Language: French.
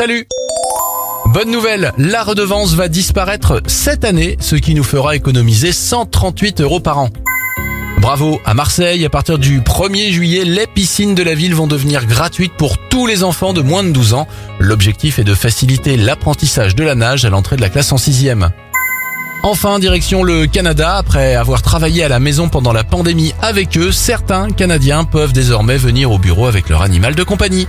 Salut Bonne nouvelle, la redevance va disparaître cette année, ce qui nous fera économiser 138 euros par an. Bravo à Marseille, à partir du 1er juillet, les piscines de la ville vont devenir gratuites pour tous les enfants de moins de 12 ans. L'objectif est de faciliter l'apprentissage de la nage à l'entrée de la classe en 6e. Enfin, direction le Canada, après avoir travaillé à la maison pendant la pandémie avec eux, certains Canadiens peuvent désormais venir au bureau avec leur animal de compagnie.